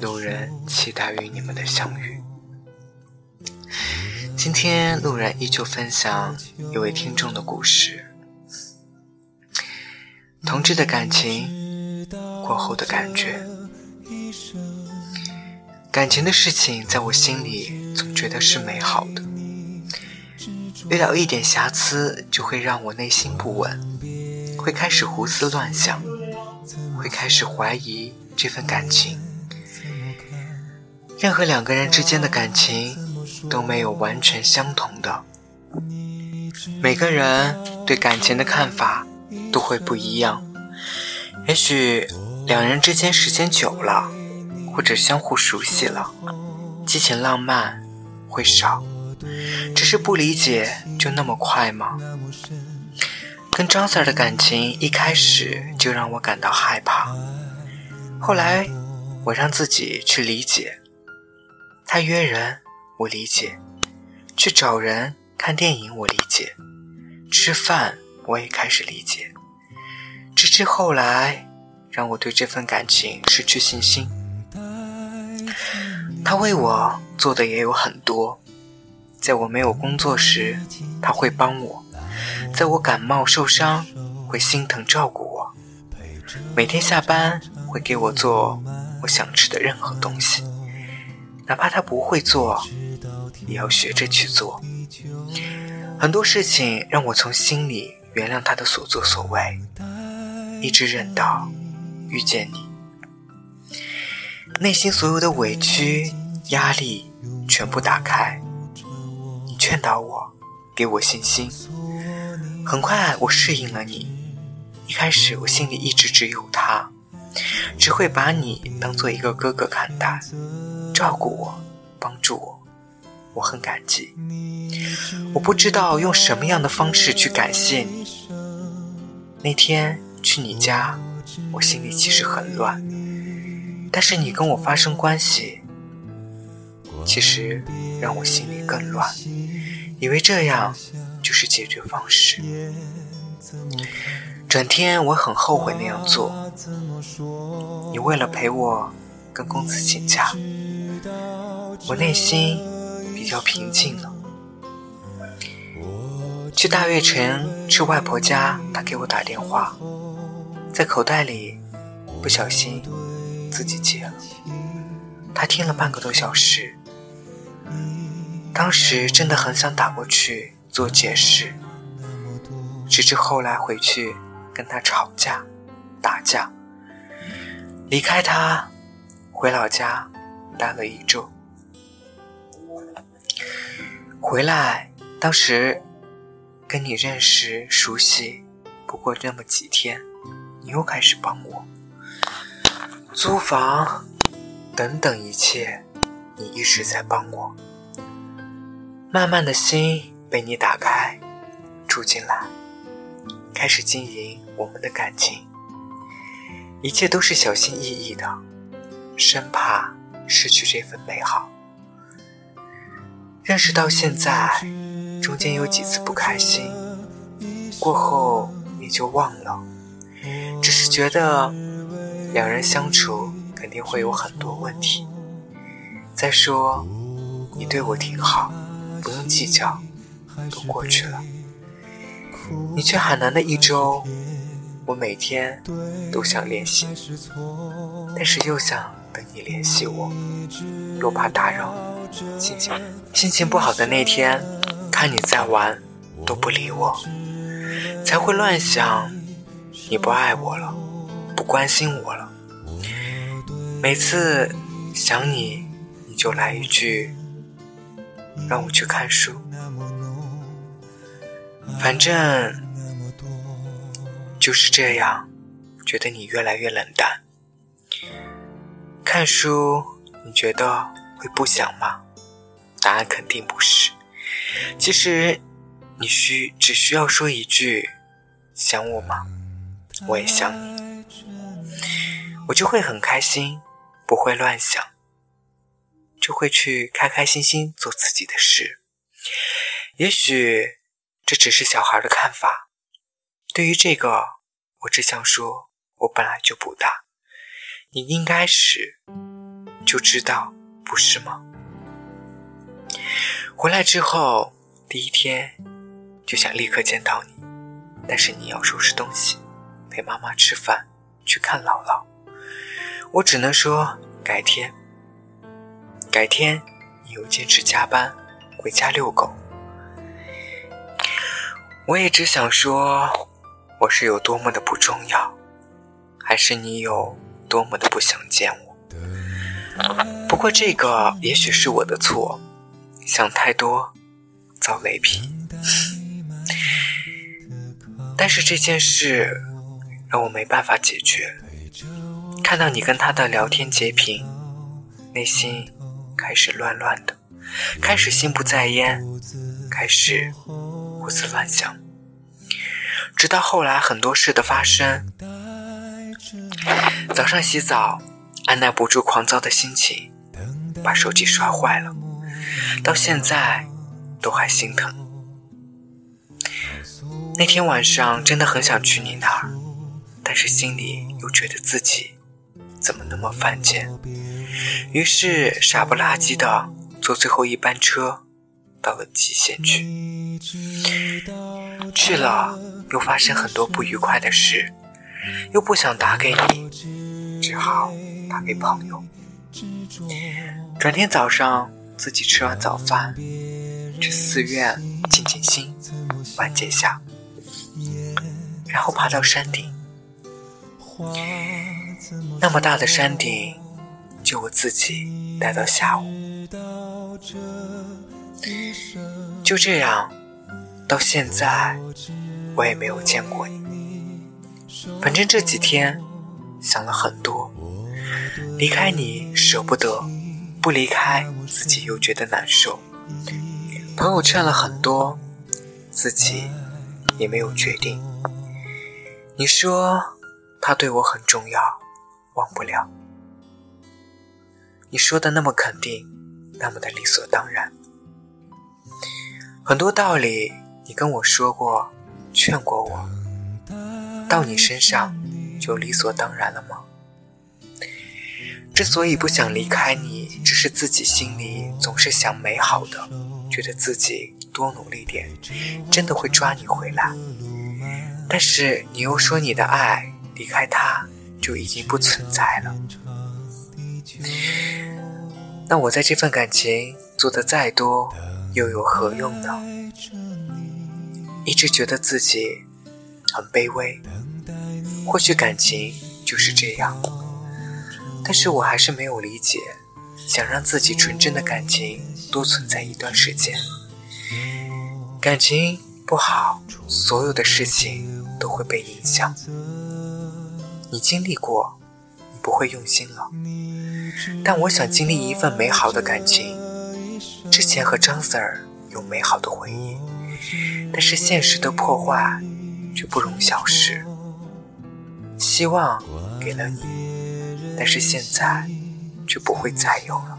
路人期待与你们的相遇。今天路人依旧分享一位听众的故事。同志的感情过后的感觉，感情的事情在我心里总觉得是美好的，遇到一点瑕疵就会让我内心不稳，会开始胡思乱想，会开始怀疑这份感情。任何两个人之间的感情都没有完全相同的，每个人对感情的看法都会不一样。也许两人之间时间久了，或者相互熟悉了，激情浪漫会少。只是不理解就那么快吗？跟张 Sir 的感情一开始就让我感到害怕，后来我让自己去理解。他约人，我理解；去找人看电影，我理解；吃饭，我也开始理解。直至后来，让我对这份感情失去信心。他为我做的也有很多，在我没有工作时，他会帮我；在我感冒受伤，会心疼照顾我；每天下班会给我做我想吃的任何东西。哪怕他不会做，也要学着去做。很多事情让我从心里原谅他的所作所为，一直忍到遇见你。内心所有的委屈、压力全部打开，你劝导我，给我信心。很快我适应了你。一开始我心里一直只有他，只会把你当做一个哥哥看待。照顾我，帮助我，我很感激。我不知道用什么样的方式去感谢你。那天去你家，我心里其实很乱，但是你跟我发生关系，其实让我心里更乱，以为这样就是解决方式。转天我很后悔那样做。你为了陪我跟公子请假。我内心比较平静了。去大悦城吃外婆家，她给我打电话，在口袋里不小心自己接了。她听了半个多小时，当时真的很想打过去做解释，直至后来回去跟她吵架、打架，离开她回老家待了一周。回来，当时跟你认识熟悉，不过那么几天，你又开始帮我租房等等一切，你一直在帮我。慢慢的心被你打开，住进来，开始经营我们的感情，一切都是小心翼翼的，生怕失去这份美好。认识到现在，中间有几次不开心，过后也就忘了。只是觉得两人相处肯定会有很多问题。再说，你对我挺好，不用计较，都过去了。你去海南的一周，我每天都想联系，但是又想等你联系我，又怕打扰。心情心情不好的那天，看你在玩，都不理我，才会乱想，你不爱我了，不关心我了。每次想你，你就来一句，让我去看书。反正就是这样，觉得你越来越冷淡。看书，你觉得？会不想吗？答案肯定不是。其实，你需只需要说一句“想我吗？我也想你”，我就会很开心，不会乱想，就会去开开心心做自己的事。也许这只是小孩的看法。对于这个，我只想说，我本来就不大，你应该是就知道，不是吗？回来之后，第一天就想立刻见到你，但是你要收拾东西，陪妈妈吃饭，去看姥姥。我只能说改天。改天，你又坚持加班回家遛狗。我也只想说，我是有多么的不重要，还是你有多么的不想见我。不过这个也许是我的错。想太多，遭雷劈。但是这件事让我没办法解决。看到你跟他的聊天截屏，内心开始乱乱的，开始心不在焉，开始胡思乱想。直到后来很多事的发生，早上洗澡，按耐不住狂躁的心情，把手机摔坏了。到现在都还心疼。那天晚上真的很想去你那儿，但是心里又觉得自己怎么那么犯贱，于是傻不拉几的坐最后一班车到了蓟县去。去了又发生很多不愉快的事，又不想打给你，只好打给朋友。转天早上。自己吃完早饭，去寺院静静心，缓解下，然后爬到山顶。那么大的山顶，就我自己待到下午。就这样，到现在我也没有见过你。反正这几天想了很多，离开你舍不得。不离开自己又觉得难受，朋友劝了很多，自己也没有决定。你说他对我很重要，忘不了。你说的那么肯定，那么的理所当然。很多道理你跟我说过，劝过我，到你身上就理所当然了吗？之所以不想离开你，只是自己心里总是想美好的，觉得自己多努力点，真的会抓你回来。但是你又说你的爱离开他就已经不存在了，那我在这份感情做的再多，又有何用呢？一直觉得自己很卑微，或许感情就是这样。但是我还是没有理解，想让自己纯真的感情多存在一段时间。感情不好，所有的事情都会被影响。你经历过，你不会用心了。但我想经历一份美好的感情。之前和张 Sir 有美好的回忆，但是现实的破坏却不容小视。希望给了你。但是现在却不会再有了，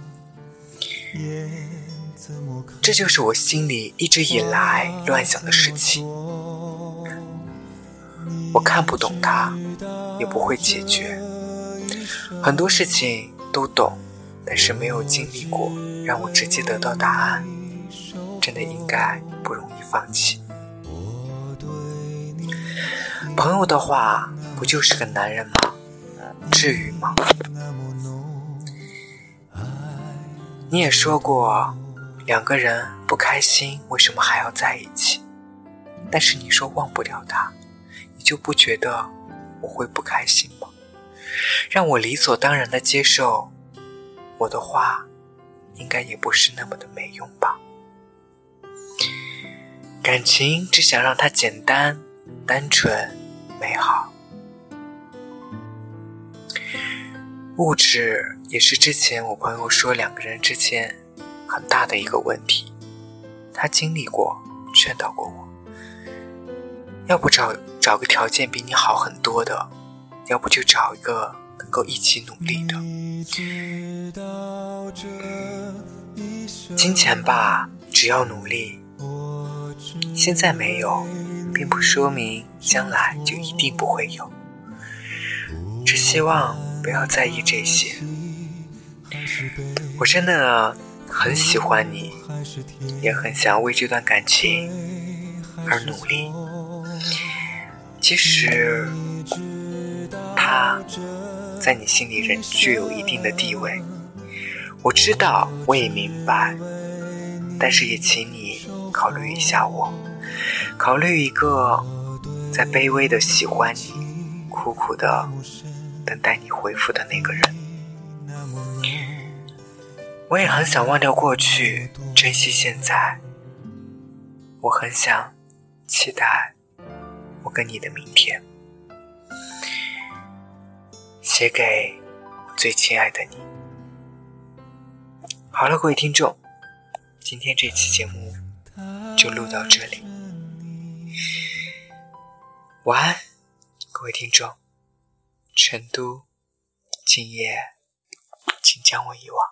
这就是我心里一直以来乱想的事情。我看不懂它，也不会解决。很多事情都懂，但是没有经历过，让我直接得到答案，真的应该不容易放弃。朋友的话，不就是个男人吗？至于吗？你也说过，两个人不开心，为什么还要在一起？但是你说忘不了他，你就不觉得我会不开心吗？让我理所当然的接受我的话，应该也不是那么的没用吧？感情只想让它简单、单纯、美好。物质也是之前我朋友说两个人之间很大的一个问题。他经历过，劝导过我，要不找找个条件比你好很多的，要不就找一个能够一起努力的。金钱吧，只要努力，现在没有，并不说明将来就一定不会有。只希望不要在意这些。我真的很喜欢你，也很想为这段感情而努力。即使他在你心里仍具有一定的地位，我知道，我也明白，但是也请你考虑一下我，考虑一个在卑微的喜欢你，苦苦的等待你回复的那个人。我也很想忘掉过去，珍惜现在。我很想期待我跟你的明天。写给最亲爱的你。好了，各位听众，今天这期节目就录到这里。晚安，各位听众。成都，今夜，请将我遗忘。